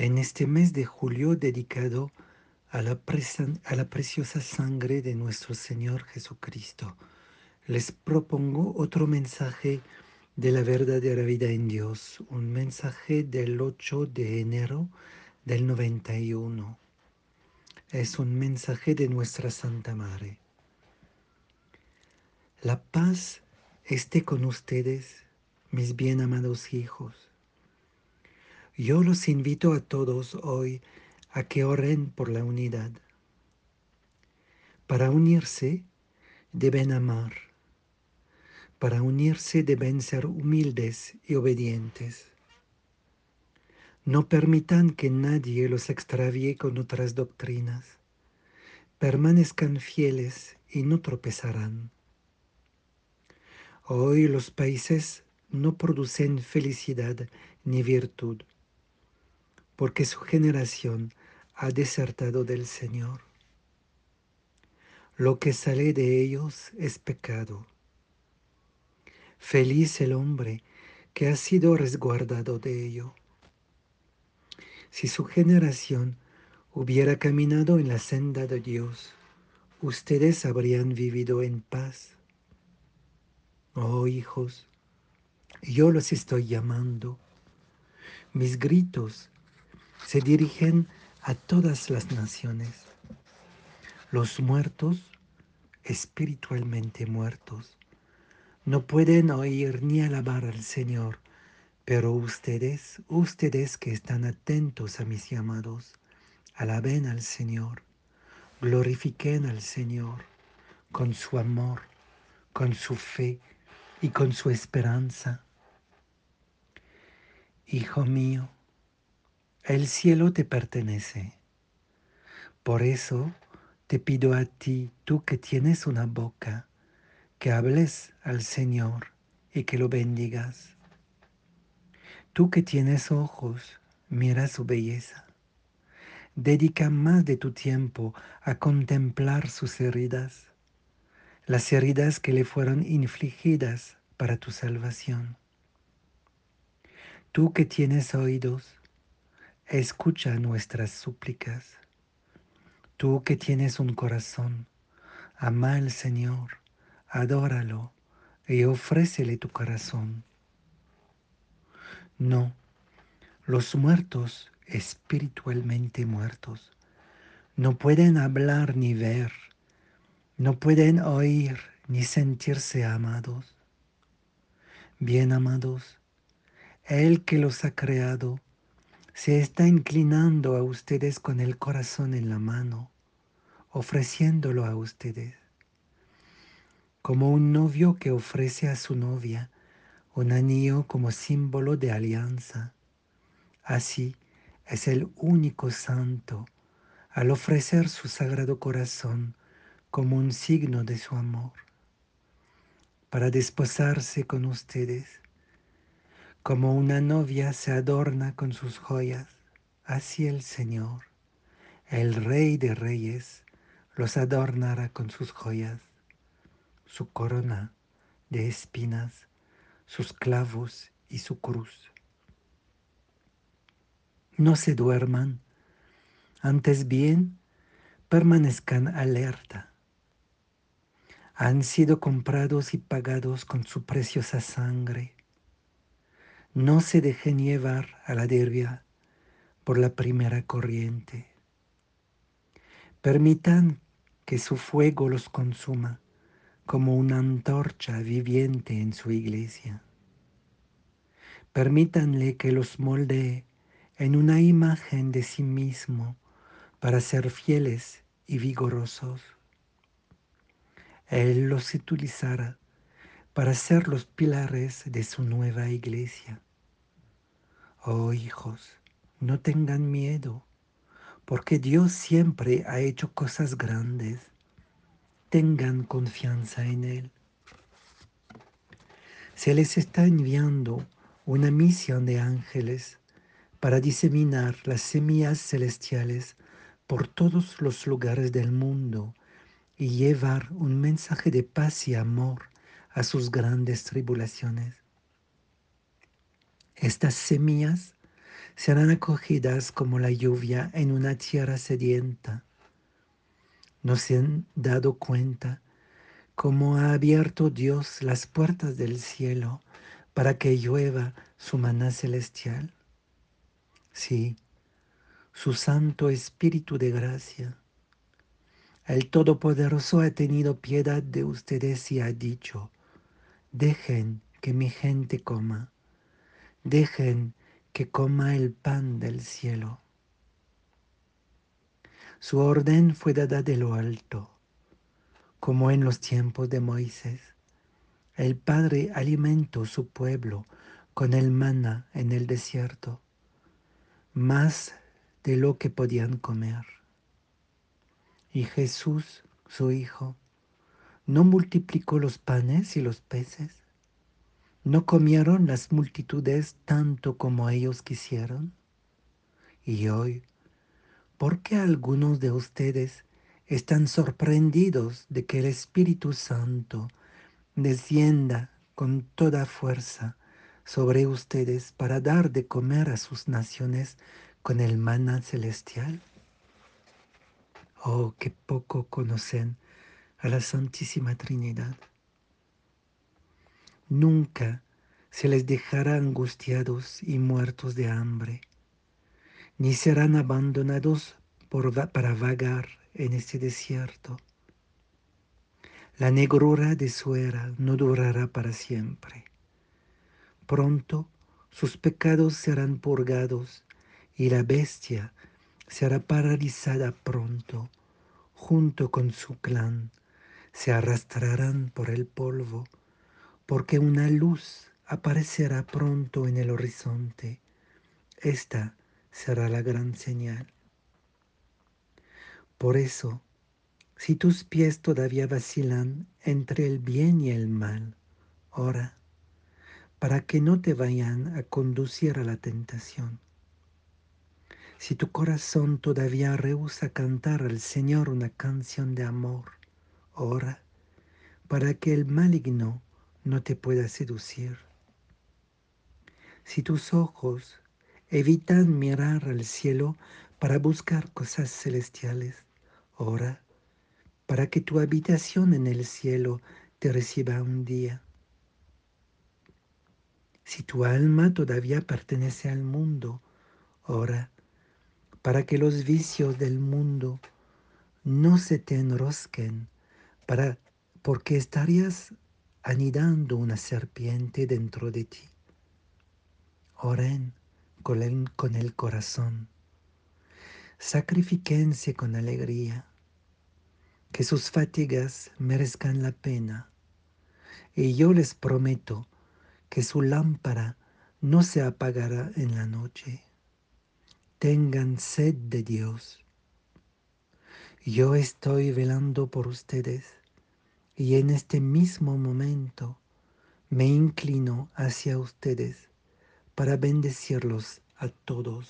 en este mes de julio dedicado a la, preciosa sangre de nuestro Señor Jesucristo. Les propongo otro mensaje de la verdadera vida en Dios, un mensaje del 8 de enero del 91. Es un mensaje de nuestra Santa Madre. La paz esté con ustedes, mis bien amados hijos. Yo los invito a todos hoy a que oren por la unidad. Para unirse deben amar. Para unirse deben ser humildes y obedientes. No permitan que nadie los extravíe con otras doctrinas. Permanezcan fieles y no tropezarán. Hoy los países no producen felicidad ni virtud, porque su generación ha desertado del Señor. Lo que sale de ellos es pecado. Feliz el hombre que ha sido resguardado de ello. Si su generación hubiera caminado en la senda de Dios, ustedes habrían vivido en paz. Oh hijos, yo los estoy llamando. Mis gritos se dirigen a todas las naciones. Los muertos, espiritualmente muertos, no pueden oír ni alabar al Señor pero ustedes, ustedes que están atentos a mis llamados, alaben al Señor, glorifiquen al Señor con su amor, con su fe y con su esperanza. Hijo mío, el cielo te pertenece. Por eso te pido a ti, tú que tienes una boca, que hables al Señor y que lo bendigas. Tú que tienes ojos, mira su belleza. Dedica más de tu tiempo a contemplar sus heridas, las heridas que le fueron infligidas para tu salvación. Tú que tienes oídos, escucha nuestras súplicas. Tú que tienes un corazón, ama al Señor, adóralo y ofrécele tu corazón. No, los muertos, espiritualmente muertos, no pueden hablar ni ver, no pueden oír ni sentirse amados. Bien amados, el que los ha creado se está inclinando a ustedes con el corazón en la mano, ofreciéndolo a ustedes, como un novio que ofrece a su novia un anillo como símbolo de alianza. Así es el único santo al ofrecer su sagrado corazón como un signo de su amor, para desposarse con ustedes, como una novia se adorna con sus joyas, así el Señor, el Rey de Reyes, los adornará con sus joyas, su corona de espinas sus clavos y su cruz. No se duerman, antes bien permanezcan alerta. Han sido comprados y pagados con su preciosa sangre. No se dejen llevar a la dervia por la primera corriente. Permitan que su fuego los consuma como una antorcha viviente en su iglesia. Permítanle que los moldee en una imagen de sí mismo para ser fieles y vigorosos. Él los utilizará para ser los pilares de su nueva iglesia. Oh hijos, no tengan miedo, porque Dios siempre ha hecho cosas grandes tengan confianza en Él. Se les está enviando una misión de ángeles para diseminar las semillas celestiales por todos los lugares del mundo y llevar un mensaje de paz y amor a sus grandes tribulaciones. Estas semillas serán acogidas como la lluvia en una tierra sedienta. No se han dado cuenta cómo ha abierto Dios las puertas del cielo para que llueva su maná celestial. Sí, su Santo Espíritu de gracia. El Todopoderoso ha tenido piedad de ustedes y ha dicho, dejen que mi gente coma, dejen que coma el pan del cielo. Su orden fue dada de lo alto, como en los tiempos de Moisés. El Padre alimentó su pueblo con el maná en el desierto, más de lo que podían comer. Y Jesús, su Hijo, no multiplicó los panes y los peces. ¿No comieron las multitudes tanto como ellos quisieron? Y hoy, ¿por qué algunos de ustedes están sorprendidos de que el Espíritu Santo descienda con toda fuerza sobre ustedes para dar de comer a sus naciones con el maná celestial? Oh, qué poco conocen a la Santísima Trinidad. Nunca se les dejará angustiados y muertos de hambre, ni serán abandonados por, para vagar en este desierto. La negrura de su era no durará para siempre. Pronto sus pecados serán purgados y la bestia será paralizada pronto, junto con su clan, se arrastrarán por el polvo, porque una luz aparecerá pronto en el horizonte. Esta será la gran señal. Por eso, si tus pies todavía vacilan entre el bien y el mal, ora, para que no te vayan a conducir a la tentación. Si tu corazón todavía rehúsa cantar al Señor una canción de amor, ora para que el maligno no te pueda seducir. Si tus ojos evitan mirar al cielo para buscar cosas celestiales, ora para que tu habitación en el cielo te reciba un día. Si tu alma todavía pertenece al mundo, ora para que los vicios del mundo no se te enrosquen, para, porque estarías anidando una serpiente dentro de ti. Oren con el, con el corazón, sacrifíquense con alegría, que sus fatigas merezcan la pena, y yo les prometo que su lámpara no se apagará en la noche. Tengan sed de Dios. Yo estoy velando por ustedes y en este mismo momento me inclino hacia ustedes para bendecirlos a todos.